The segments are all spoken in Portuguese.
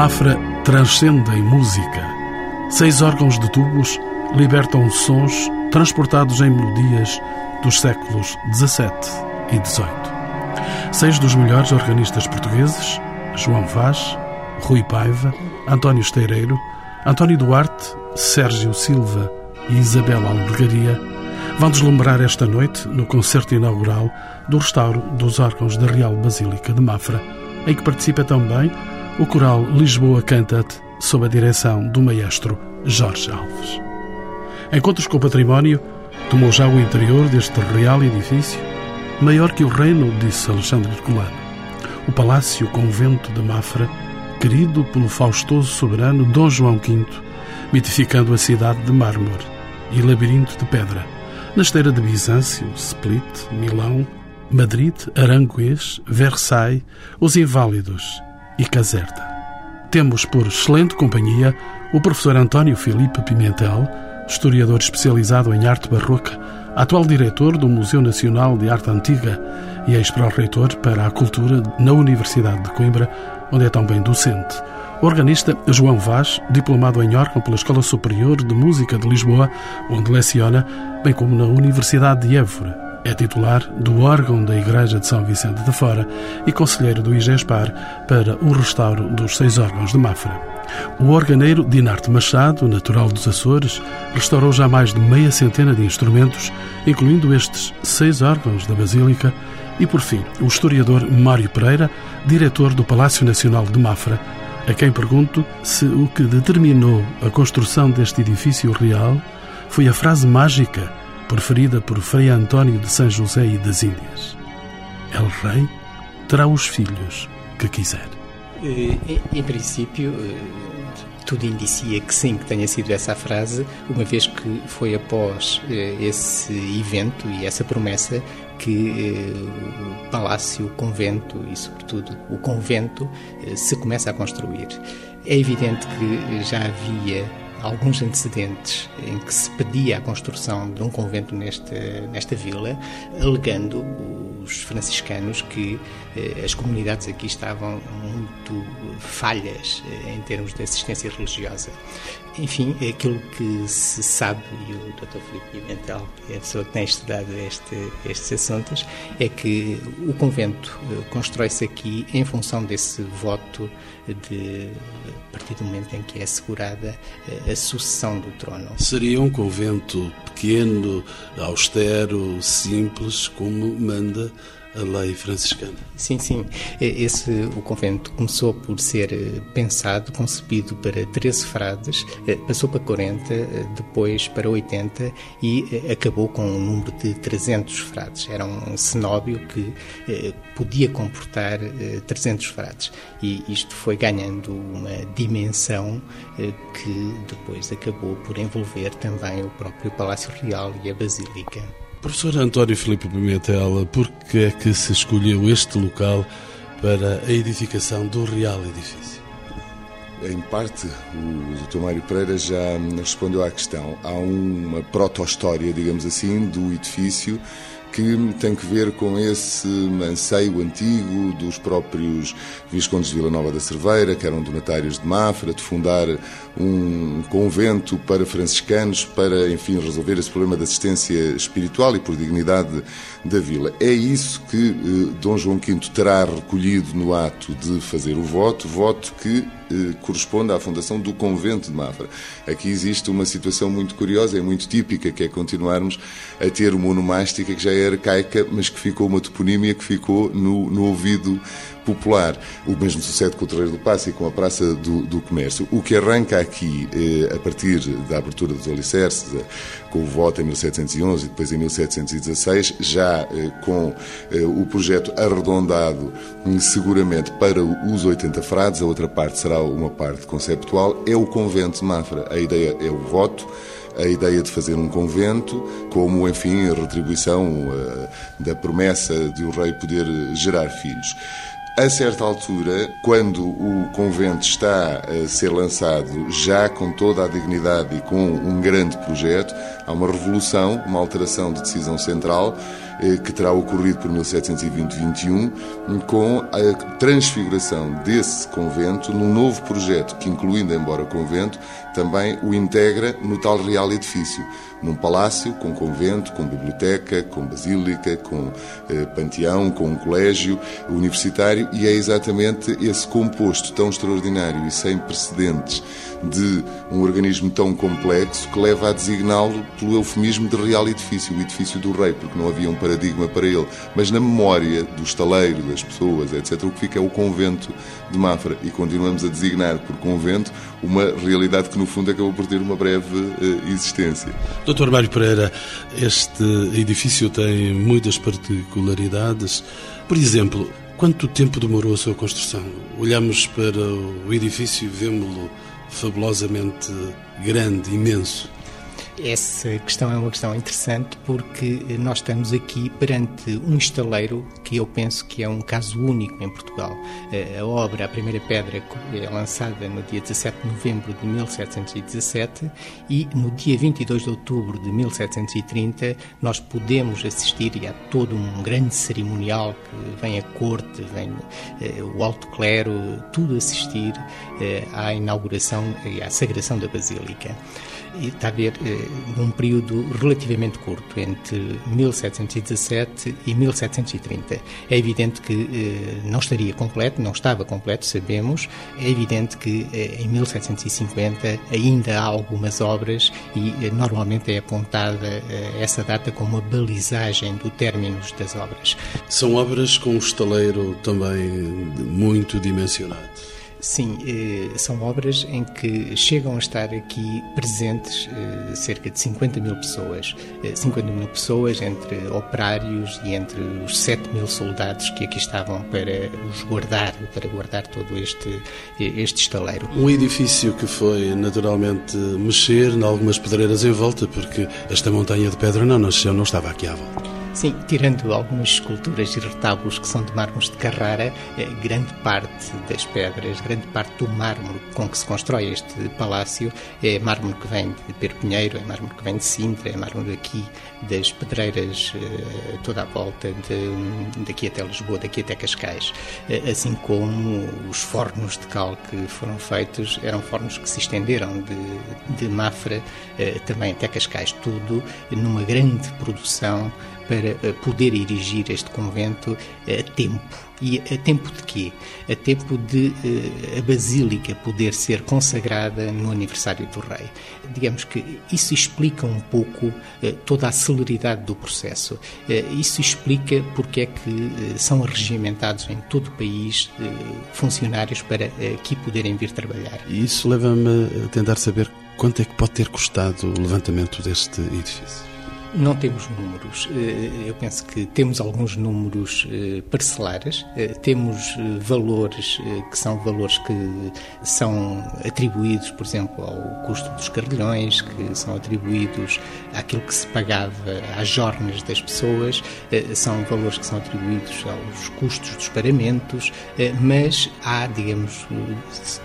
Mafra transcende em música. Seis órgãos de tubos libertam sons transportados em melodias dos séculos XVII e XVIII. Seis dos melhores organistas portugueses, João Vaz, Rui Paiva, António Esteireiro, António Duarte, Sérgio Silva e Isabel Albergaria, vão deslumbrar esta noite no concerto inaugural do restauro dos órgãos da Real Basílica de Mafra, em que participa também o coral Lisboa Cantat, sob a direção do maestro Jorge Alves. Encontros com o património tomou já o interior deste real edifício, maior que o reino, disse Alexandre Herculano. O palácio convento de Mafra, querido pelo faustoso soberano Dom João V, mitificando a cidade de mármore e labirinto de pedra, na esteira de Bizâncio, Split, Milão, Madrid, Aranguês, Versailles, Os Inválidos e Caserta. Temos por excelente companhia o professor António Filipe Pimentel, historiador especializado em arte barroca, atual diretor do Museu Nacional de Arte Antiga e ex-pró-reitor para a cultura na Universidade de Coimbra, onde é também docente. O organista João Vaz, diplomado em órgão pela Escola Superior de Música de Lisboa, onde leciona, bem como na Universidade de Évora. É titular do órgão da Igreja de São Vicente de Fora e conselheiro do IGESPAR para o restauro dos seis órgãos de Mafra. O organeiro Dinarte Machado, natural dos Açores, restaurou já mais de meia centena de instrumentos, incluindo estes seis órgãos da Basílica, e, por fim, o historiador Mário Pereira, diretor do Palácio Nacional de Mafra, a quem pergunto se o que determinou a construção deste edifício real foi a frase mágica preferida por Frei António de São José e das Índias. El Rei terá os filhos que quiser. Eh, em princípio, eh, tudo indicia que sim, que tenha sido essa a frase, uma vez que foi após eh, esse evento e essa promessa que o palácio, o convento e, sobretudo, o convento se começa a construir. É evidente que já havia alguns antecedentes em que se pedia a construção de um convento nesta, nesta vila, alegando os franciscanos que eh, as comunidades aqui estavam muito falhas eh, em termos de assistência religiosa. Enfim, aquilo que se sabe, e o Dr. Filipe Pimentel é a pessoa que tem estudado este, estes assuntos, é que o convento eh, constrói-se aqui em função desse voto de a partir do momento em que é assegurada a sucessão do trono. Seria um convento pequeno, austero, simples, como manda a lei franciscana. Sim, sim. Esse, o convento começou por ser eh, pensado, concebido para 13 frades, eh, passou para 40, eh, depois para 80 e acabou com um número de 300 frades. Era um cenóbio que podia comportar 300 frades. E isto foi ganhando uma dimensão que depois acabou por envolver também o próprio Palácio Real e a Basílica. Professor António Filipe Pimentel, por que é que se escolheu este local para a edificação do real edifício? Em parte, o Dr. Mário Pereira já respondeu à questão. Há uma proto-história, digamos assim, do edifício que tem que ver com esse anseio antigo dos próprios Viscondes de Vila Nova da Cerveira, que eram donatários de Mafra, de fundar um convento para franciscanos para, enfim, resolver esse problema de assistência espiritual e por dignidade da vila. É isso que eh, Dom João V terá recolhido no ato de fazer o voto, voto que eh, corresponde à fundação do convento de Mafra. Aqui existe uma situação muito curiosa e muito típica, que é continuarmos a ter uma onomástica que já é arcaica, mas que ficou uma toponímia que ficou no, no ouvido popular. O mesmo sucede com o Terreiro do Passo e com a Praça do, do Comércio. O que arranca aqui, eh, a partir da abertura dos alicerces, eh, com o voto em 1711 e depois em 1716, já eh, com eh, o projeto arredondado hum, seguramente para os 80 frades, a outra parte será uma parte conceptual, é o convento de Mafra. A ideia é o voto, a ideia de fazer um convento como, enfim, a retribuição uh, da promessa de o rei poder gerar filhos. A certa altura, quando o convento está a ser lançado, já com toda a dignidade e com um grande projeto, há uma revolução, uma alteração de decisão central que terá ocorrido por 1720-21, com a transfiguração desse convento num novo projeto que, incluindo embora convento, também o integra no tal real edifício, num palácio com convento, com biblioteca, com basílica, com eh, panteão, com um colégio universitário, e é exatamente esse composto tão extraordinário e sem precedentes de um organismo tão complexo que leva a designá-lo pelo eufemismo de real edifício, o edifício do rei, porque não havia um paradigma para ele. Mas na memória do estaleiro, das pessoas, etc., o que fica é o convento de Mafra e continuamos a designar por convento uma realidade que, no fundo, acabou por ter uma breve uh, existência. Doutor Mário Pereira, este edifício tem muitas particularidades. Por exemplo, quanto tempo demorou a sua construção? Olhamos para o edifício e vemos-lo fabulosamente grande, imenso. Essa questão é uma questão interessante porque nós estamos aqui perante um estaleiro que eu penso que é um caso único em Portugal. A obra, a primeira pedra, é lançada no dia 17 de novembro de 1717 e no dia 22 de outubro de 1730 nós podemos assistir, há todo um grande cerimonial que vem a corte, vem eh, o alto clero, tudo assistir eh, à inauguração e à sagração da Basílica e está a ver eh, num período relativamente curto, entre 1717 e 1730. É evidente que eh, não estaria completo, não estava completo, sabemos. É evidente que eh, em 1750 ainda há algumas obras e normalmente é apontada essa data como uma balizagem do término das obras. São obras com um estaleiro também muito dimensionado. Sim, eh, são obras em que chegam a estar aqui presentes eh, cerca de 50 mil pessoas. 50 eh, mil pessoas entre operários e entre os 7 mil soldados que aqui estavam para os guardar, para guardar todo este, este estaleiro. Um edifício que foi naturalmente mexer em algumas pedreiras em volta, porque esta montanha de pedra não nasceu, não estava aqui à volta. Sim, tirando algumas esculturas e retábulos que são de mármores de Carrara, eh, grande parte das pedras, grande parte do mármore com que se constrói este palácio é mármore que vem de Perpinheiro, é mármore que vem de Sintra, é mármore daqui das pedreiras eh, toda a volta, de, daqui até Lisboa, daqui até Cascais. Eh, assim como os fornos de cal que foram feitos, eram fornos que se estenderam de, de Mafra também até Cascais, tudo numa grande produção para eh, poder erigir este convento a tempo. E a tempo de quê? A tempo de uh, a Basílica poder ser consagrada no aniversário do Rei. Digamos que isso explica um pouco toda a celeridade do processo. Isso explica porque é que são arregimentados em todo o país funcionários para aqui poderem vir trabalhar. E isso leva-me a tentar saber quanto é que pode ter custado o levantamento deste edifício. Não temos números. Eh, eu penso que temos alguns números eh, parcelares, eh, temos valores que são valores que são atribuídos, por exemplo, ao custo dos carrilhões, que são atribuídos àquilo que se pagava às jornas das pessoas, são valores que são atribuídos aos custos dos paramentos, mas há, digamos,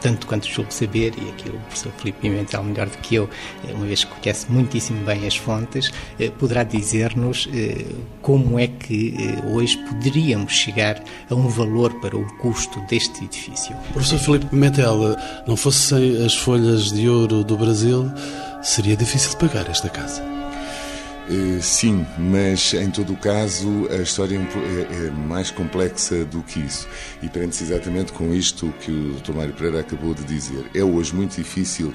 tanto quanto julgo saber, e aqui o professor Filipe Pimentel melhor do que eu, uma vez que conhece muitíssimo bem as fontes, poderá dizer-nos eh, como é que eh, hoje poderíamos chegar a um valor para o custo deste edifício. Professor Filipe Pimentel, não fossem as folhas de ouro do Brasil, seria difícil pagar esta casa. Eh, sim, mas em todo o caso a história é, é, é, mais complexa do que isso. E prende-se exatamente com isto que o Dr. Mário Pereira acabou de dizer. É hoje muito difícil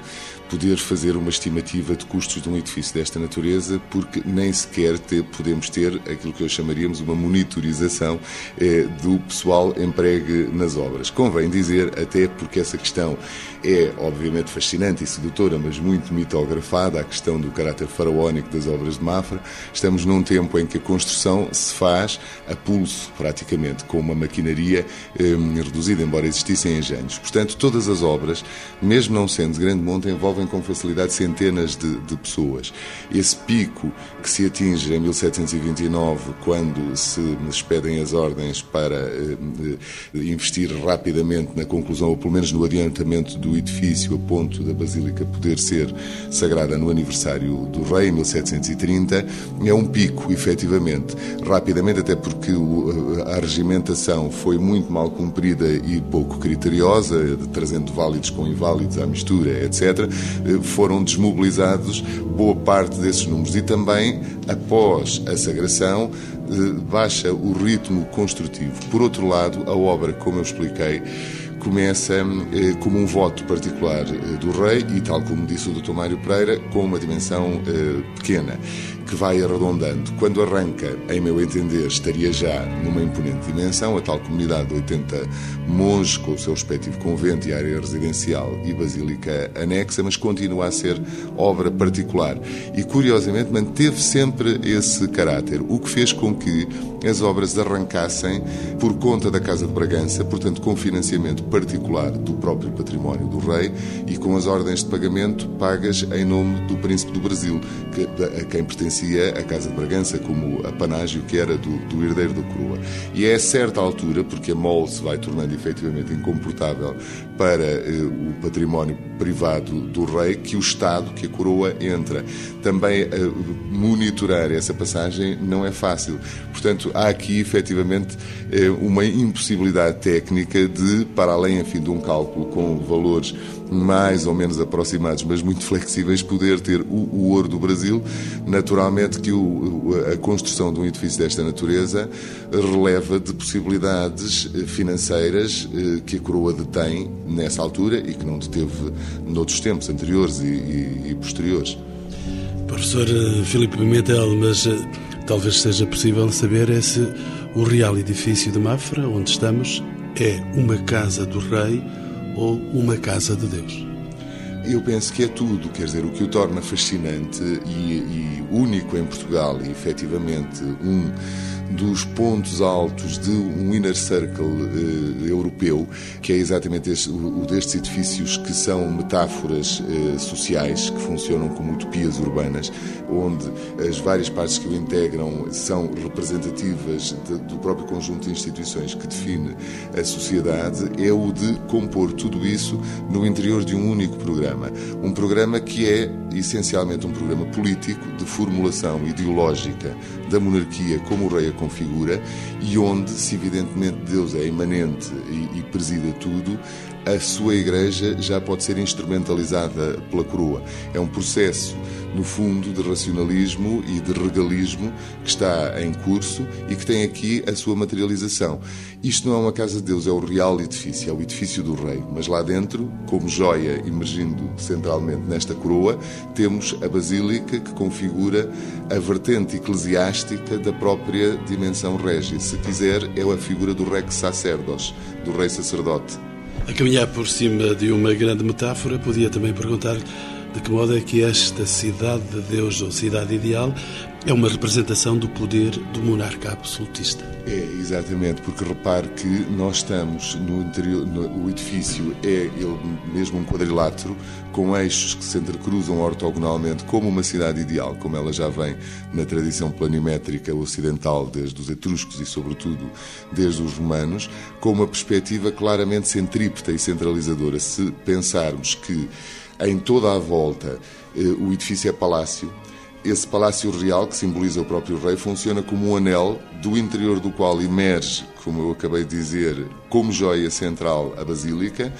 poder fazer uma estimativa de custos de um edifício desta natureza, porque nem sequer podemos ter aquilo que eu chamaríamos uma monitorização eh, do pessoal empregue nas obras. Convém dizer, até porque essa questão é obviamente fascinante e sedutora, mas muito mitografada, a questão do caráter faraónico das obras de Mafra. Estamos num tempo em que a construção se faz a pulso, praticamente, com uma maquinaria eh, reduzida, embora existissem engenhos. Portanto, todas as obras, mesmo não sendo de grande monta, envolvem com facilidade centenas de, de pessoas. Esse pico que se atinge em 1729, quando se expedem as ordens para eh, eh, investir rapidamente na conclusão, ou pelo menos no adiantamento do edifício, a ponto da Basílica poder ser sagrada no aniversário do rei, em 1730, 30 é um pico, efetivamente. Rapidamente, até porque a regimentação foi muito mal cumprida e pouco criteriosa, trazendo válidos com inválidos à mistura, etc., foram desmobilizados boa parte desses números. E também, após a sagração, baixa o ritmo construtivo. Por outro lado, a obra, como eu expliquei, começa eh, como um voto particular eh, do rei e, tal como disse o Dr. Mário Pereira, com uma dimensão eh, pequena que vai arredondando. Quando arranca, em meu entender, estaria já numa imponente dimensão, a tal comunidade de 80 monges com o seu respectivo convento e área residencial e basílica anexa, mas continua a ser obra particular. E, curiosamente, manteve sempre esse caráter, o que fez com que as obras arrancassem por conta da Casa de Bragança, portanto, com financiamento particular do próprio património do rei e com as ordens de pagamento pagas em nome do Príncipe do Brasil, a quem pertencia a Casa de Bragança como apanágio que era do, do herdeiro da coroa. E é a certa altura, porque a mole se vai tornando efetivamente incomportável para eh, o património privado do rei, que o Estado, que a coroa entra. Também eh, monitorar essa passagem não é fácil. Portanto, há aqui efetivamente eh, uma impossibilidade técnica de, para além, enfim, de um cálculo com valores mais ou menos aproximados, mas muito flexíveis, poder ter o, o ouro do Brasil. Naturalmente que o, a construção de um edifício desta natureza releva de possibilidades eh, financeiras eh, que a coroa detém nessa altura e que não deteve noutros tempos anteriores e, e, e posteriores. Professor eh, Filipe Pimentel, mas talvez seja possível saber é se o real edifício de Mafra, onde estamos, é uma casa do rei ou uma casa de Deus? Eu penso que é tudo, quer dizer, o que o torna fascinante e, e único em Portugal, e efetivamente um dos pontos altos de um inner circle uh, europeu, que é exatamente este, o, o, destes edifícios que são metáforas uh, sociais, que funcionam como utopias urbanas, onde as várias partes que o integram são representativas de, do próprio conjunto de instituições que define a sociedade, é o de compor tudo isso no interior de um único programa. Um programa que é essencialmente um programa político de formulação ideológica da monarquia como rei configura e onde, se evidentemente Deus é imanente e, e presida tudo, a sua igreja já pode ser instrumentalizada pela coroa. É um processo, no fundo, de racionalismo e de regalismo que está em curso e que tem aqui a sua materialização. Isto não é uma casa de Deus, é o real edifício, é o edifício do rei. Mas lá dentro, como joia emergindo centralmente nesta coroa, temos a basílica que configura a vertente eclesiástica da própria dimensão régia. Se quiser, é a figura do rex sacerdos, do rei sacerdote. A caminhar por cima de uma grande metáfora, podia também perguntar de que modo é que esta cidade de Deus, ou cidade ideal, é uma representação do poder do monarca absolutista. É, exatamente, porque repare que nós estamos no interior, no, o edifício é ele mesmo um quadrilátero com eixos que se entrecruzam ortogonalmente como uma cidade ideal, como ela já vem na tradição planimétrica ocidental desde os etruscos e sobretudo desde os romanos, com uma perspectiva claramente centrípeta e centralizadora. Se pensarmos que em toda a volta eh, o edifício é palácio, esse palácio real, que simboliza o próprio rei, funciona como um anel do interior do qual emerge, como eu acabei de dizer, como joia central a basílica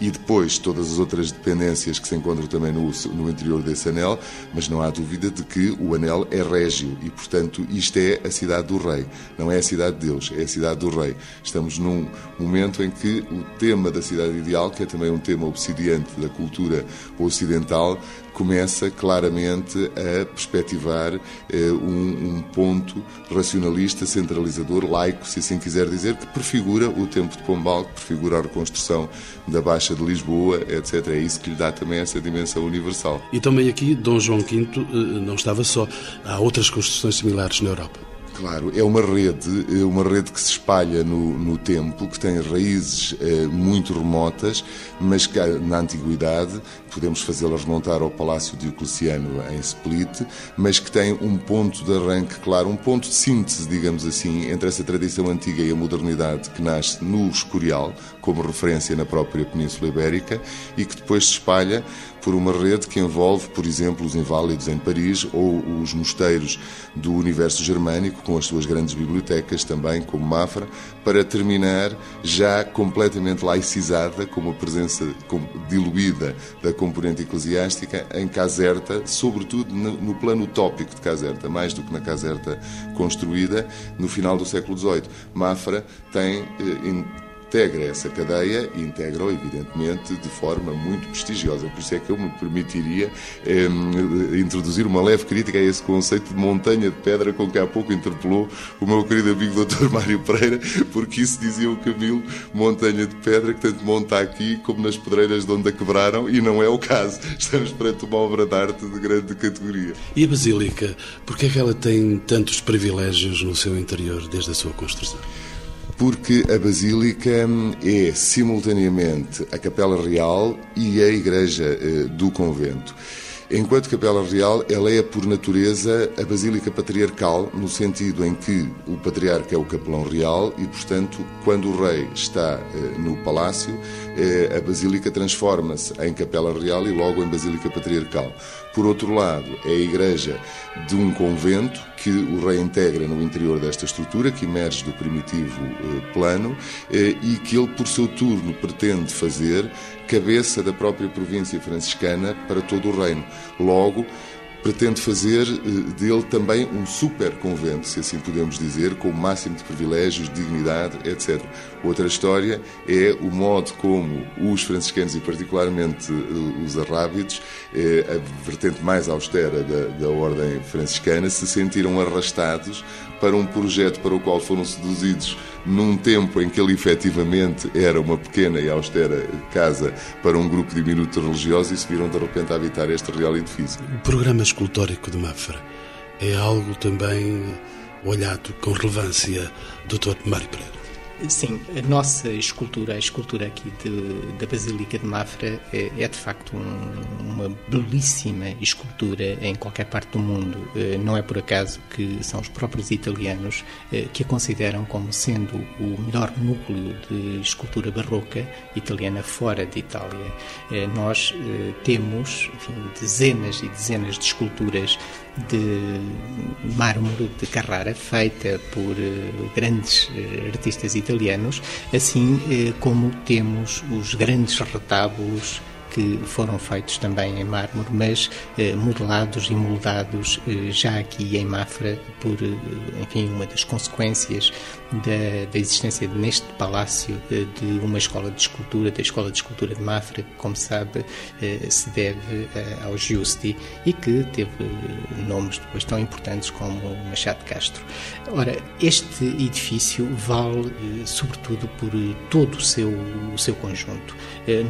e depois todas as outras dependências que se encontram também no, no interior desse anel, mas não há dúvida de que o anel é régio e, portanto, isto é a cidade do rei. Não é a cidade de Deus, é a cidade do rei. Estamos num momento em que o tema da cidade ideal, que é também um tema obsidiante da cultura ocidental, começa claramente a perspectivar eh, um, um, ponto racionalista, centralizador, laico, se assim quiser dizer, que prefigura o tempo de Pombal, que prefigura a reconstrução da Baixa de Lisboa, etc. É isso que lhe dá também essa dimensão universal. E também aqui Dom João V eh, não estava só. Há outras construções similares na Europa. Claro, é uma rede, é uma rede que se espalha no, no tempo, que tem raízes eh, muito remotas, mas que na antiguidade podemos fazê-la remontar ao Palácio Diocleciano em Split, mas que tem um ponto de arranque, claro, um ponto de síntese, digamos assim, entre essa tradição antiga e a modernidade que nasce no Escorial, como referência na própria Península Ibérica, e que depois se espalha por uma rede que envolve, por exemplo, os Inválidos em Paris ou os mosteiros do universo germânico, com as suas grandes bibliotecas também, como Mafra, para terminar já completamente laicizada, com uma presença diluída da componente eclesiástica em Caserta, sobretudo no plano utópico de Caserta, mais do que na Caserta construída no final do século XVIII. Mafra tem eh, integra essa cadeia e integra-o, evidentemente, de forma muito prestigiosa. Por isso é que eu me permitiria eh, introduzir uma leve crítica a esse conceito de montanha de pedra com que há pouco interpelou o meu querido amigo Dr. Mário Pereira, porque isso dizia o Camilo, montanha de pedra, que tanto monta aqui como nas pedreiras de onde a quebraram, e não é o caso. Estamos perante uma obra de arte de grande categoria. E a Basílica, por que é que ela tem tantos privilégios no seu interior desde a sua construção? Porque a Basílica é simultaneamente a Capela Real e a Igreja eh, do Convento. Enquanto Capela Real, ela é por natureza a Basílica Patriarcal, no sentido em que o Patriarca é o capelão real e, portanto, quando o rei está eh, no palácio, eh, a Basílica transforma-se em Capela Real e logo em Basílica Patriarcal. Por outro lado, é a igreja de um convento que o rei integra no interior desta estrutura, que emerge do primitivo eh, plano e que ele, por seu turno, pretende fazer cabeça da própria província franciscana para todo o reino. Logo, pretende fazer eh, dele também um super convento, se assim podemos dizer, com o máximo de privilégios, dignidade, etc. Outra história é o modo como os franciscanos, e particularmente eh, os arrábidos, eh, a vertente mais austera da, da ordem franciscana, se sentiram arrastados para um projeto para o qual foram seduzidos num tempo em que ele efetivamente era uma pequena e austera casa para um grupo diminuto religioso e se viram de repente a habitar este real edifício. O programa escultórico de Mafra é algo também olhado com relevância, Dr. Mário Pereira. Sim, a nossa escultura, a escultura aqui de, da Basílica de Mafra, é, é de facto um, uma belíssima escultura em qualquer parte do mundo. Eh, não é por acaso que são os próprios italianos eh, que a consideram como sendo o melhor núcleo de escultura barroca italiana fora de Itália. Eh, nós temos enfim, dezenas e dezenas de esculturas de mármore de Carrara, feita por uh, grandes uh, artistas italianos, assim uh, como temos os grandes retábulos que foram feitos também em mármore, mas eh, modelados e moldados eh, já aqui em Mafra por, eh, enfim, uma das consequências da, da existência neste palácio eh, de uma escola de escultura, da Escola de Escultura de Mafra, que, como sabe, eh, se deve eh, ao Giusti e que teve nomes depois tão importantes como Machado Castro. Ora, este edifício vale sobretudo por todo o seu, o seu conjunto.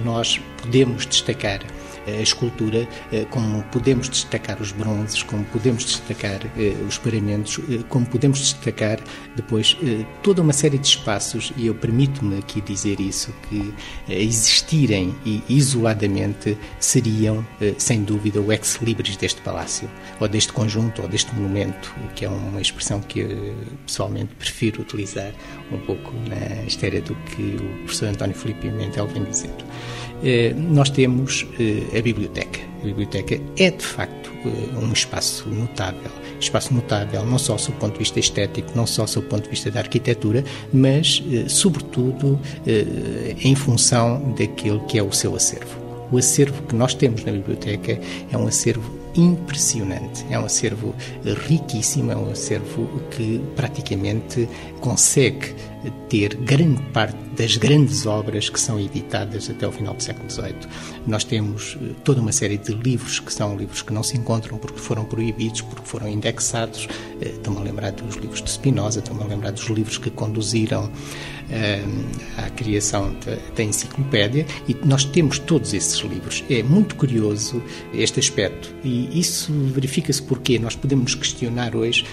Nós podemos destacar a escultura, eh, como podemos destacar os bronzes, como podemos destacar eh, os paramentos, eh, como podemos destacar depois toda uma série de espaços, e eu permito-me aqui dizer isso, que existirem e isoladamente seriam, sem dúvida, o ex-libris deste palácio, ou deste conjunto, ou deste monumento, que é uma expressão que eu pessoalmente prefiro utilizar um pouco na esteira do que o professor António Filipe Mentel vem dizer. Nós temos a biblioteca. A biblioteca é, de facto, eh, um espaço notável. Espaço notável não só do ponto de vista estético, não só do ponto de vista da arquitetura, mas, eh, sobretudo, eh, em função daquilo que é o seu acervo. O acervo que nós temos na biblioteca é um acervo impressionante. É um acervo riquíssimo, é um acervo que praticamente consegue ter grande parte das grandes obras que são editadas até o final do século XVIII. Nós temos eh, toda uma série de livros que são livros que não se encontram porque foram proibidos, porque foram indexados. Eh, estou-me a lembrar dos livros de Spinoza, estou-me a lembrar dos livros que conduziram eh, à criação da, da enciclopédia e nós temos todos esses livros. É muito curioso este aspecto e isso verifica-se porque nós podemos questionar hoje,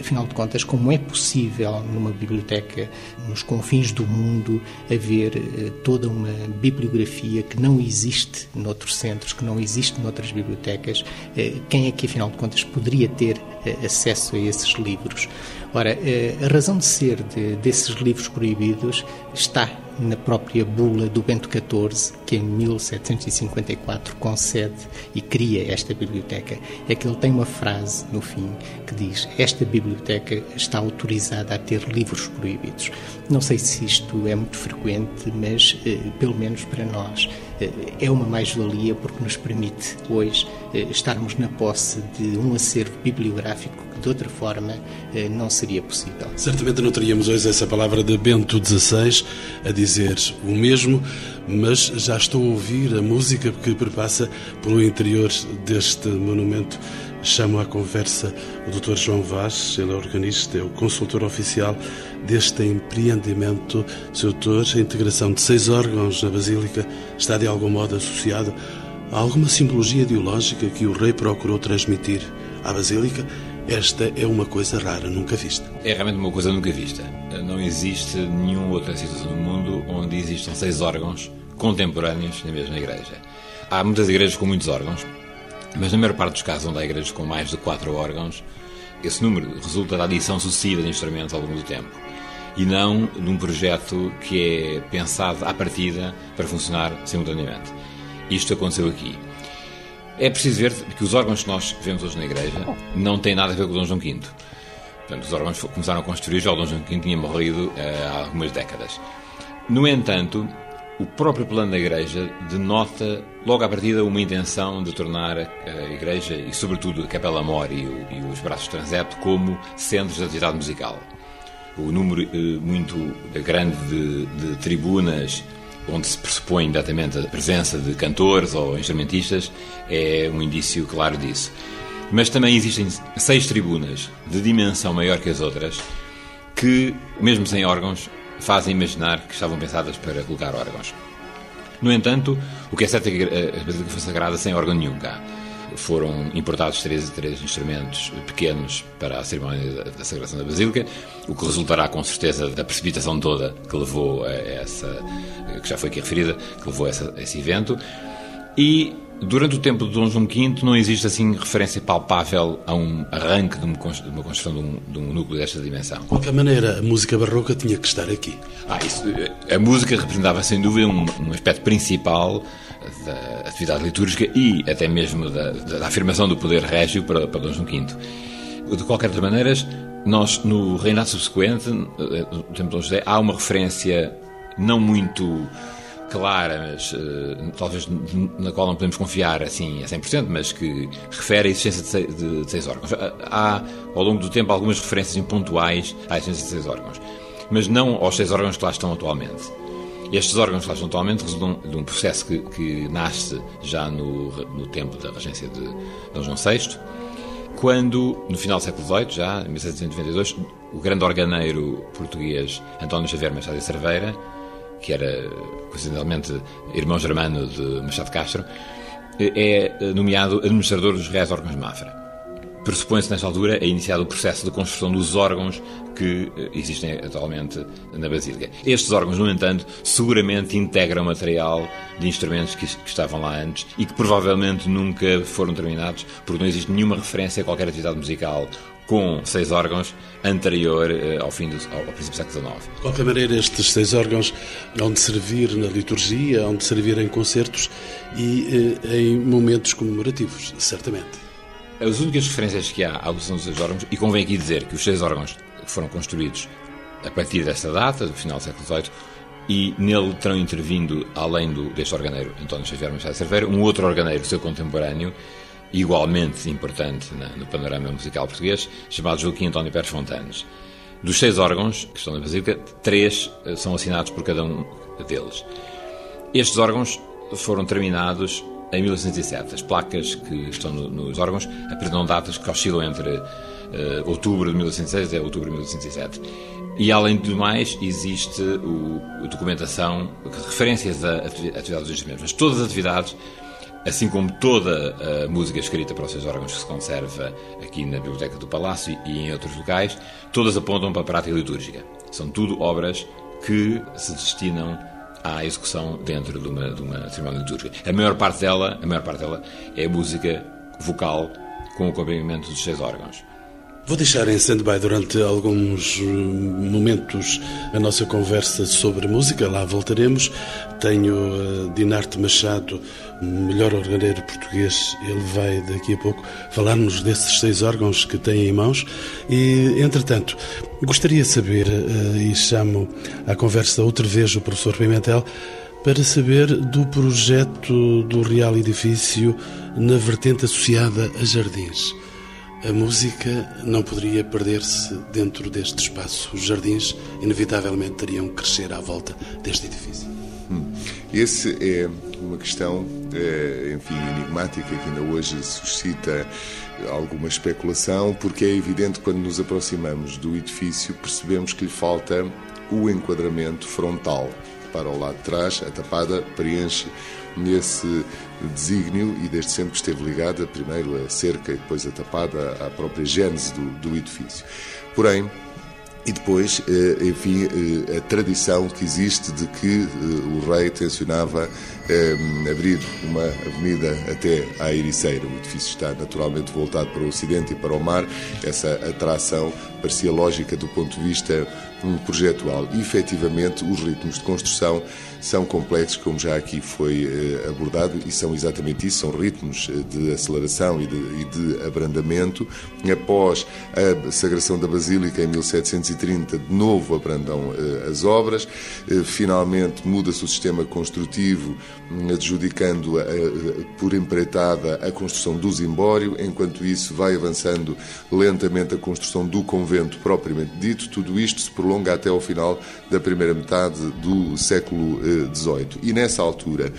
afinal de contas, como é possível numa biblioteca nos confins do mundo haver eh, toda uma bibliografia que não existe noutros centros, que não existe noutras bibliotecas. Eh, quem é que, afinal de contas, poderia ter eh, acesso a esses livros? Ora, a razão de ser de, desses livros proibidos está na própria bula do Bento XIV, que em 1754 concede e cria esta biblioteca. É que ele tem uma frase no fim que diz: Esta biblioteca está autorizada a ter livros proibidos. Não sei se isto é muito frequente, mas eh, pelo menos para nós eh, é uma mais-valia porque nos permite hoje eh, estarmos na posse de um acervo bibliográfico de outra forma eh, não seria possível. Certamente não teríamos hoje essa palavra de Bento XVI a dizer o mesmo, mas já estou a ouvir a música que perpassa pelo interior deste monumento. Chamo à conversa o Dr. João Vaz, ele é organista, é o consultor oficial deste empreendimento. Sr. Doutor, a integração de seis órgãos na Basílica está de algum modo associada a alguma simbologia ideológica que o rei procurou transmitir à Basílica esta é uma coisa rara, nunca vista. É realmente uma coisa nunca vista. Não existe nenhuma outra situação no mundo onde existam seis órgãos contemporâneos na mesma igreja. Há muitas igrejas com muitos órgãos, mas na maior parte dos casos onde há igrejas com mais de quatro órgãos, esse número resulta da adição sucessiva de instrumentos ao longo do tempo e não de um projeto que é pensado à partida para funcionar simultaneamente. Isto aconteceu aqui. É preciso ver que os órgãos que nós vemos hoje na igreja não têm nada a ver com o Dom João V. Portanto, os órgãos começaram a construir já o Dom João V tinha morrido eh, há algumas décadas. No entanto, o próprio plano da igreja denota logo à partida uma intenção de tornar a igreja e sobretudo a Capela Mor e, e os braços transepto como centros de atividade musical. O número eh, muito grande de, de tribunas onde se pressupõe imediatamente a presença de cantores ou instrumentistas, é um indício claro disso. Mas também existem seis tribunas de dimensão maior que as outras que, mesmo sem órgãos, fazem imaginar que estavam pensadas para colocar órgãos. No entanto, o que é certo é que a Basílica foi sagrada sem órgão nenhum cá foram importados três, três instrumentos pequenos para a cerimónia da sagração da Basílica, o que resultará com certeza da precipitação toda que levou a essa, que já foi aqui referida, que levou a, essa, a esse evento. E durante o tempo de Dom João V não existe assim referência palpável a um arranque de uma construção de um, de um núcleo desta dimensão. De qualquer maneira, a música barroca tinha que estar aqui. Ah, isso, a música representava sem dúvida um, um aspecto principal da atividade litúrgica e até mesmo da, da afirmação do poder régio para, para Dom João V. De qualquer das maneiras, nós no reinado subsequente, eh, no tempo de Dom José, há uma referência não muito clara, mas uh, talvez na qual não podemos confiar assim a 100%, mas que refere a existência de seis, de, de seis órgãos. Há, ao longo do tempo, algumas referências pontuais à existência de seis órgãos, mas não aos seis órgãos que lá estão atualmente. Estes órgãos lá atualmente resultam de um processo que, que nasce já no, no, tempo da regência de Dom João VI, quando, no final do século XVIII, já em 1792, o grande organeiro português António Xavier Machado de Cerveira, que era coincidentalmente irmão germano de Machado Castro, é nomeado administrador dos Reais Órgãos de Mafra pressupõe-se nesta altura é iniciado o processo de construção dos órgãos que eh, existem atualmente na Basílica. Estes órgãos, no entanto, seguramente integram material de instrumentos que, que, estavam lá antes e que provavelmente nunca foram terminados, porque não existe nenhuma referência a qualquer atividade musical com seis órgãos anterior eh, ao fim do ao, ao princípio do século XIX. De qualquer maneira, estes seis órgãos hão de servir na liturgia, hão de servir em concertos e eh, em momentos comemorativos, certamente. As únicas referências que há à adoção dos seis órgãos, e convém aqui dizer que os seis órgãos foram construídos a partir desta data, do final do século XVIII, e nele terão intervindo, além do, deste organeiro António Xavier Machado Cerveira, um outro organeiro seu contemporâneo, igualmente importante na, no panorama musical português, chamado Joaquim António Pérez Fontanes. Dos seis órgãos que estão na Basílica, três eh, são assinados por cada um deles. Estes órgãos foram terminados em 1907. As placas que estão nos órgãos apresentam datas que oscilam entre uh, outubro de 1906 e outubro de 1907. E, além do mais, existe o, a documentação, referências a atividades dos mesmos. Mas todas as atividades assim como toda a música escrita para os seus órgãos que se conserva aqui na Biblioteca do Palácio e em outros locais, todas apontam para a prática litúrgica. São tudo obras que se destinam à execução dentro de uma, de uma cerimónia litúrgica. A maior parte dela, a maior parte dela é música vocal com o acompanhamento dos seis órgãos. Vou deixar em stand-by durante alguns eh, momentos a nossa conversa sobre música, lá voltaremos. Tenho uh, Dinarte Machado, melhor organeiro português, ele vai daqui a pouco falar-nos desses seis órgãos que tem em mãos. E, entretanto, gostaria de saber, uh, e chamo à conversa outra vez o professor Pimentel, para saber do projeto do Real Edifício na vertente associada a jardins. A música não poderia perder-se dentro deste espaço. Os jardins, inevitavelmente, teriam que crescer à volta deste edifício. Hum. Esse é uma questão, é, enfim, enigmática que ainda hoje suscita alguma especulação, porque é evidente que quando nos aproximamos do edifício percebemos que lhe falta o enquadramento frontal. Para o lado de trás, a tapada preenche nesse desígnio e desde sempre esteve ligada primeiro a cerca e depois a tapada à própria gênese do, do edifício. Porém, e depois, eh, enfim, eh, a tradição que existe de que eh, o rei tencionava abrir uma avenida até à Ericeira. O edifício está naturalmente voltado para o ocidente e para o mar. Essa atração parecia lógica do ponto de vista projetual. E, efetivamente, os ritmos de construção são complexos, como já aqui foi eh, abordado, e são exatamente isso, são ritmos eh, de aceleração e de, e de abrandamento. Após a sagração da Basílica, em 1730, de novo abrandam eh, as obras. Finalmente, muda-se o sistema construtivo, adjudicando por empreitada a construção do Zimbório. Enquanto isso, vai avançando lentamente a construção do convento propriamente dito. Tudo isto se prolonga até ao final da primeira metade do século XVIII. E nessa altura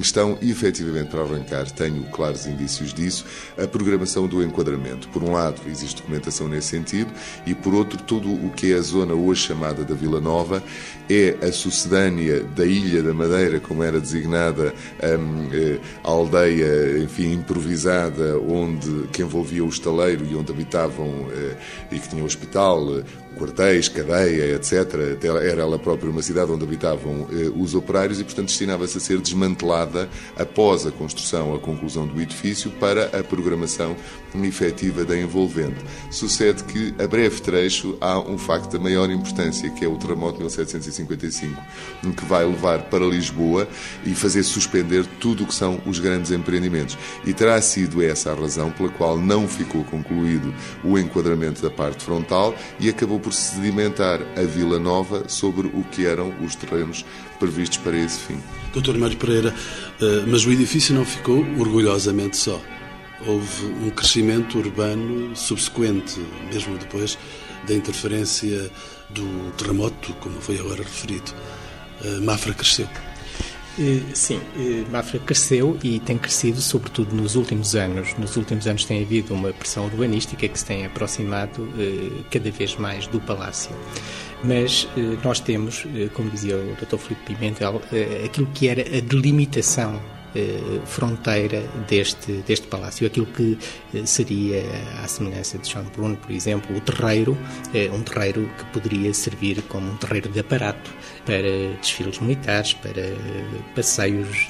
estão efetivamente para arrancar, tenho claros indícios disso, a programação do enquadramento. Por um lado, existe documentação nesse sentido, e por outro, todo o que é a zona hoje chamada da Vila Nova é a sucedânea da Ilha da Madeira, como era designada hum, eh, a aldeia, enfim, improvisada, onde que envolvia o estaleiro e onde habitavam eh, e que tinha o hospital, quartéis, cadeia, etc. Era ela própria uma cidade onde habitavam eh, os operários e, portanto, destinava-se a ser desmantelada após a construção, a conclusão do edifício, para a programação efetiva da envolvente. Sucede que, a breve trecho, há um facto da maior importância, que é o terremoto de 1755, que vai levar para Lisboa e fazer suspender tudo o que são os grandes empreendimentos. E terá sido essa a razão pela qual não ficou concluído o enquadramento da parte frontal e acabou por sedimentar a Vila Nova sobre o que eram os terrenos previstos para esse fim. Doutor Mário Pereira, eh, mas o edifício não ficou orgulhosamente só. Houve um crescimento urbano subsequente, mesmo depois da interferência do terremoto, como foi agora referido. Eh, Mafra cresceu. Eh, sim, eh, Mafra cresceu e tem crescido sobretudo nos últimos anos. Nos últimos anos tem havido uma pressão urbanística que se tem aproximado eh, cada vez mais do Palácio. Mas nós temos, como dizia o Dr. Filipe Pimentel, aquilo que era a delimitação eh, fronteira deste, deste palácio. Aquilo que eh, seria, à semelhança de Schönbrunn, por exemplo, o terreiro, eh, um terreiro que poderia servir como um terreiro de aparato para desfiles militares, para passeios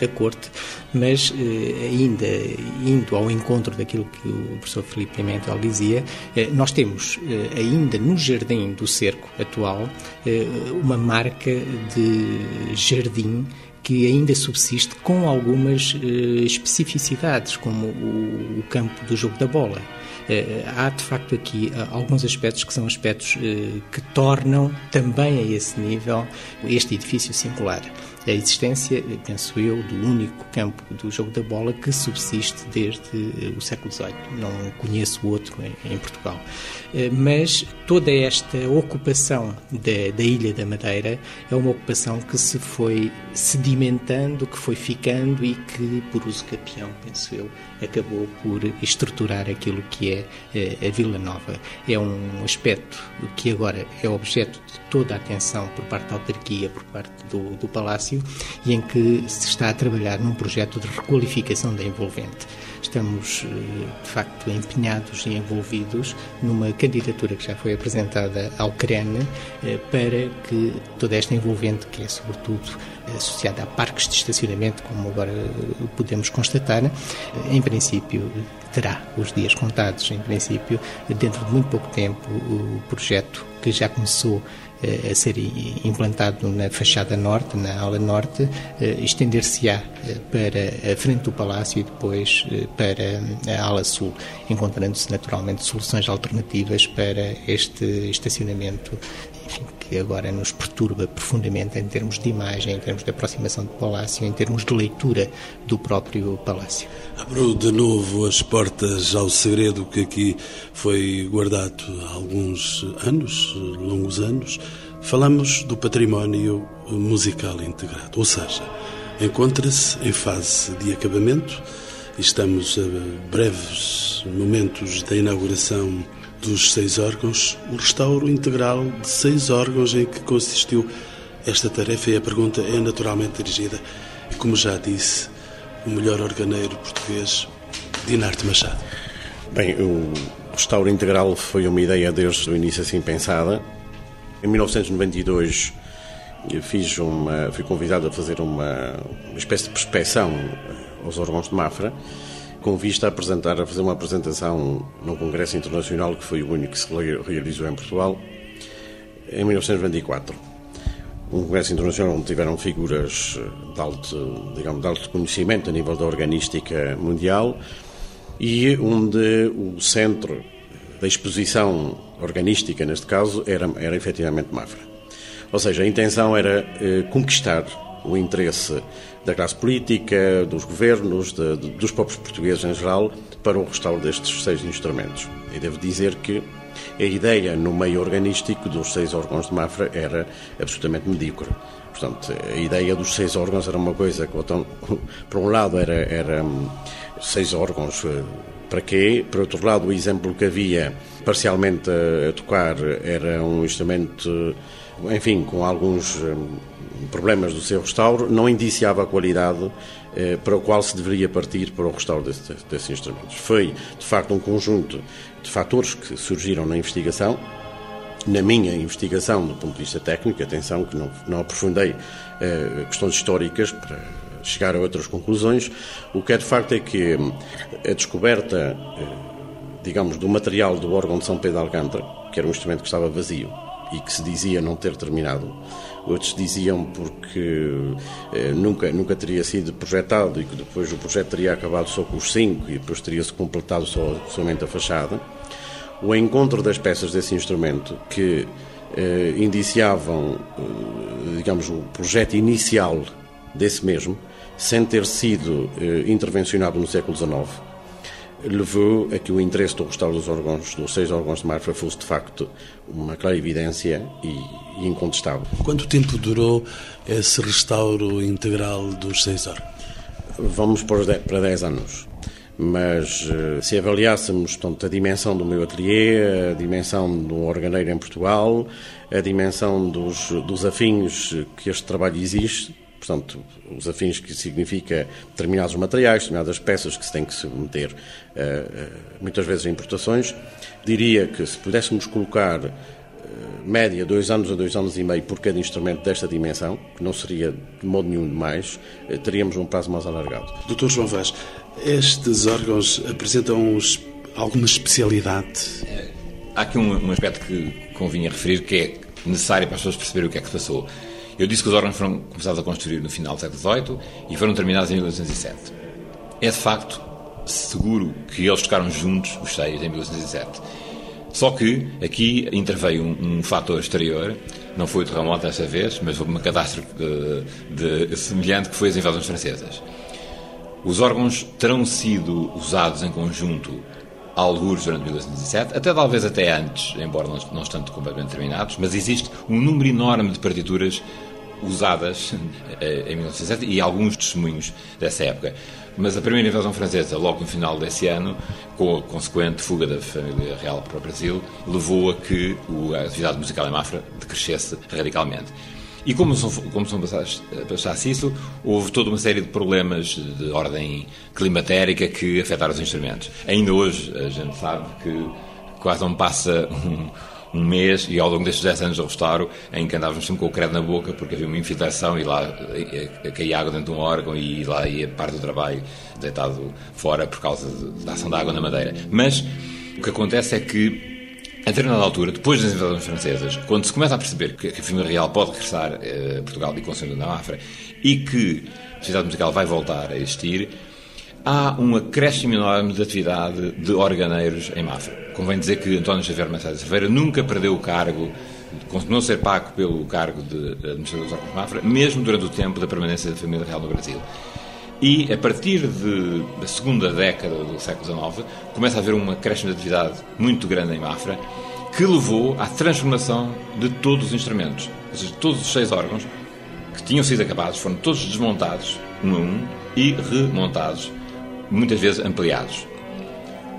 da corte, mas ainda indo ao encontro daquilo que o professor Filipe Pimentel dizia, nós temos ainda no jardim do cerco atual uma marca de jardim que ainda subsiste com algumas uh, especificidades, como o, campo do jogo da bola. Uh, há de facto aqui uh, alguns aspectos que são aspectos que tornam também a esse nível este edifício singular. A existência, penso eu, do único campo do jogo da bola que subsiste desde o século XVIII. Não conheço outro em, Portugal. Mas toda esta ocupação da, da Ilha da Madeira é uma ocupação que se foi sedimentando, que foi ficando e que, por uso capião, penso eu, acabou por estruturar aquilo que é eh, a Vila Nova. É um aspecto que agora é objeto de toda a atenção por parte da autarquia, por parte do, do Palácio, e em que se está a trabalhar num projeto de requalificação da envolvente. Estamos, eh, de facto, empenhados e envolvidos numa candidatura que já foi apresentada ao CREN eh, para que toda esta envolvente, que é sobretudo associada a parques de estacionamento, como agora podemos constatar, em princípio terá os dias contados, em princípio, dentro de muito pouco tempo, o projeto que já começou eh, a ser implantado na fachada norte, na ala norte, eh, estender-se-á eh, para a frente do palácio e depois para a ala sul, encontrando-se naturalmente soluções alternativas para este estacionamento que agora nos perturba profundamente em termos de imagem, em termos de aproximação do palácio, em termos de leitura do próprio palácio. Abriu de novo as portas ao segredo que aqui foi guardado há alguns anos, longos anos. Falamos do património musical integrado, ou seja, encontra-se em fase de acabamento. Estamos a breves momentos da inauguração dos seis órgãos, o restauro integral de seis órgãos em que consistiu esta tarefa e a pergunta é naturalmente dirigida, como já disse, o melhor organeiro português, Dinarte Machado. Bem, o restauro integral foi uma ideia desde o início assim pensada. Em 1992 fiz uma, fui convidado a fazer uma, uma espécie de prospeção aos órgãos de Mafra com vista a apresentar, a fazer uma apresentação num congresso internacional que foi o único que se realizou em Portugal em 1924. Um congresso internacional onde tiveram figuras de alto, digamos, de alto conhecimento a nível da organística mundial e onde o centro da exposição organística, neste caso, era, era efetivamente Mafra. Ou seja, a intenção era eh, conquistar o interesse da classe política, dos governos, de, de, dos próprios portugueses em geral, para o restauro destes seis instrumentos. E devo dizer que a ideia no meio organístico dos seis órgãos de Mafra era absolutamente medíocre. Portanto, a ideia dos seis órgãos era uma coisa que, então, por um lado, era, era hum, seis órgãos eh, para quê? Por outro lado, o exemplo que havia parcialmente a, a tocar era um instrumento, enfim, com alguns hum, problemas do seu restauro, não indiciava a qualidade eh, para o qual se deveria partir para o restauro desse, desses instrumentos. Foi, de facto, um conjunto de fatores que surgiram na investigação, na minha investigação do ponto de vista técnico, atenção que não, não aprofundei eh, questões históricas para chegar a outras conclusões, o que é de facto é que hum, a descoberta, eh, digamos, do material do órgão de São Pedro de Alcântara, que era um instrumento que estava vazio e que se dizia não ter terminado, outros diziam porque eh, nunca, nunca teria sido projetado e que depois o projeto teria acabado só com os cinco e depois teria-se completado só, somente a fachada. O encontro das peças desse instrumento que eh, indiciavam, eh, digamos, o projeto inicial desse mesmo, sem ter sido eh, intervencionado no século XIX, levou a que o interesse do restauro dos órgãos, dos seis órgãos de Mafra, fosse de facto uma clara evidência e, incontestável. Quanto tempo durou esse restauro integral dos seis órgãos? Vamos para 10 anos. Mas eh, se avaliássemos portanto, a dimensão do meu ateliê, a dimensão do organeiro em Portugal, a dimensão dos, dos afins que este trabalho existe, portanto, os afins que significa determinados materiais, determinadas peças que se tem que submeter uh, muitas vezes a importações. Diria que se pudéssemos colocar uh, média dois anos a dois anos e meio por cada instrumento desta dimensão, que não seria de modo nenhum demais, teríamos um prazo mais alargado. Doutor João Vaz, estes órgãos apresentam alguma especialidade? Há aqui um, um aspecto que convinha referir que é necessário para as pessoas perceberem o que é que se passou. Eu disse que os órgãos foram começados a construir no final do século XVIII e foram terminados em 1807. É de facto seguro que eles ficaram juntos, os seis, em 1807. Só que aqui interveio um, um fator exterior Não foi o terremoto desta vez, mas houve uma catástrofe de, de, semelhante que foi as invasões francesas. Os órgãos terão sido usados em conjunto alguns durante 1917, até talvez até antes, embora não, não estando completamente terminados, mas existe um número enorme de partituras usadas eh, em 1917 e alguns testemunhos dessa época. Mas a primeira invasão francesa, logo no final desse ano, com a consequente fuga da família real para o Brasil, levou a que a atividade musical em Mafra decrescesse radicalmente. E como são, como são passasse isso, houve toda uma série de problemas de ordem climatérica que afetaram os instrumentos. Ainda hoje a gente sabe que quase não passa um, um mês e ao longo destes 10 anos de restauro em que andávamos sempre com o credo na boca porque havia uma infiltração e lá caía água dentro de um órgão e lá ia parte do trabalho deitado fora por causa da ação da água na madeira. Mas o que acontece é que a determinada altura, depois das invasões francesas, quando se começa a perceber que a família real pode regressar eh, a Portugal e concentrar na Mafra e que a sociedade musical vai voltar a existir, há um acréscimo enorme de atividade de organeiros em Mafra. Convém dizer que António Xavier Machado Cerveira nunca perdeu o cargo, continuou a ser pago pelo cargo de administrador dos órgãos Mafra, mesmo durante o tempo da permanência da família real no Brasil. E a partir de, da segunda década do século XIX começa a haver uma de atividade muito grande em Mafra que levou à transformação de todos os instrumentos. Ou seja, todos os seis órgãos que tinham sido acabados foram todos desmontados, um a um, e remontados, muitas vezes ampliados.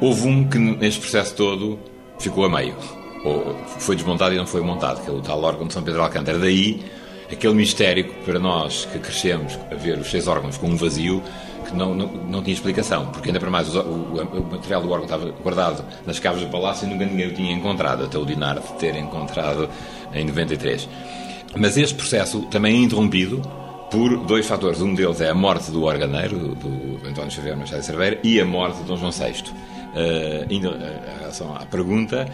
Houve um que neste processo todo ficou a meio, ou foi desmontado e não foi montado, que é o tal órgão de São Pedro Alcântara. Daí aquele mistério que para nós que crescemos a ver os seis órgãos com um vazio que não, não, não tinha explicação, porque ainda para mais o, o, o, material do órgão estava guardado nas caves do palácio e nunca ninguém o tinha encontrado, até o Dinard ter encontrado em 93. Mas este processo também é interrompido por dois fatores. Um deles é a morte do organeiro, do António Xavier Machado de Cerveira, e a morte de Dom João VI. Ainda em relação à pergunta,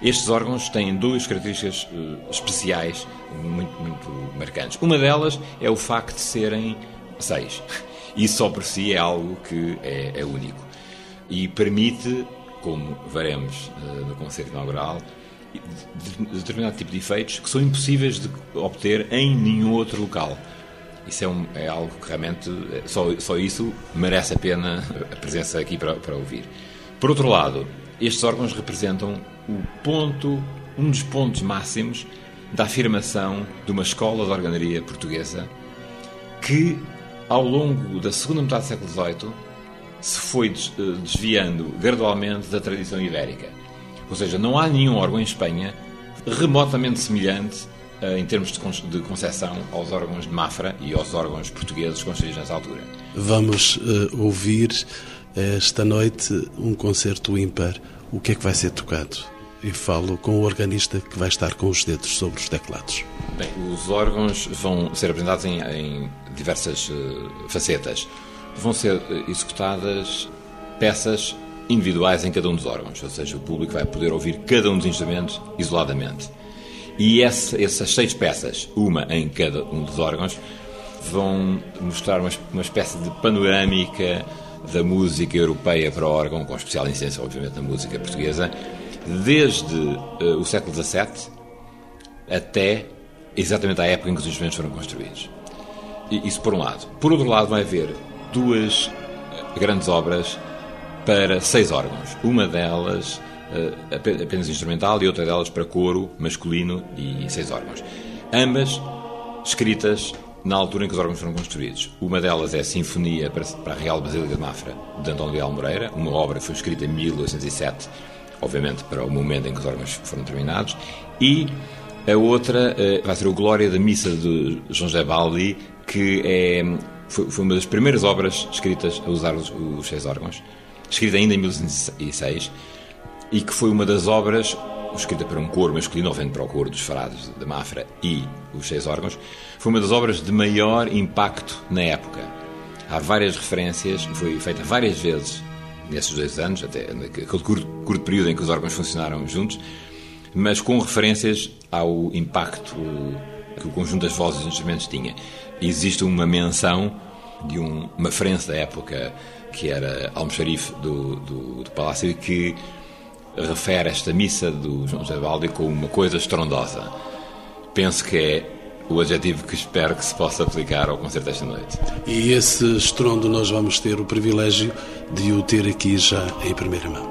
estes órgãos têm duas características uh, especiais muito, muito marcantes. Uma delas é o facto de serem seis. Isso só por si é algo que é, é único. E permite, como veremos no concerto inaugural, determinado tipo de efeitos que são impossíveis de obter em nenhum outro local. Isso é, um, é algo que realmente, eh, só, só isso merece a pena a presença aqui para, para ouvir. Por outro lado, estes órgãos representam o ponto, um dos pontos máximos da afirmação de uma escola de organaria portuguesa que, ao longo da segunda metade do século XVIII, se foi eh, desviando gradualmente da tradição ibérica. Ou seja, não há nenhum órgão em Espanha remotamente semelhante eh, em termos de concepção aos órgãos de Mafra e aos órgãos portugueses construídos nessa altura. Vamos uh, ouvir esta noite um concerto ímpar. O que é que vai ser tocado? E falo com o organista que vai estar com os dedos sobre os teclados. Bem, os órgãos vão ser apresentados em, em diversas uh, facetas. Vão ser uh, executadas peças individuais em cada um dos órgãos, ou seja, o público vai poder ouvir cada um dos instrumentos isoladamente. E essa, essas seis peças, uma em cada um dos órgãos, vão mostrar uma, uma espécie de panorâmica da música europeia para órgão, com especial incidência, obviamente, na música portuguesa, desde uh, o século XVII até exatamente à época em que os instrumentos foram construídos. E, isso por um lado. Por outro lado, vai haver duas eh, grandes obras para seis órgãos. Uma delas uh, apenas instrumental e outra delas para coro masculino e seis órgãos. Ambas escritas na altura em que os órgãos foram construídos. Uma delas é a Sinfonia para a Real Basílica de Mafra, de António Leal Moreira, uma obra que foi escrita em 1807, obviamente para o momento em que os órgãos foram terminados, e a outra uh, vai ser o Glória da Missa de João José Baldi, que é, foi, foi, uma das primeiras obras escritas a usar os, os seis órgãos, escrita ainda em 1806, e que foi uma das obras escrita para um coro masculino, vendo para o coro dos farados da Mafra e os seis órgãos, foi uma das obras de maior impacto na época. Há várias referências, foi feita várias vezes nesses dois anos, até naquele curto, curto período em que os órgãos funcionaram juntos, mas com referências ao impacto que o conjunto das vozes e instrumentos tinha. Existe uma menção de um, uma frente da época que era almoxarife do, do, do Palácio que refere esta missa do João José Baldi como uma coisa estrondosa. penso que é o adjetivo que espero que se possa aplicar ao concerto desta noite. E esse estrondo nós vamos ter o privilégio de o ter aqui já em primeira mão.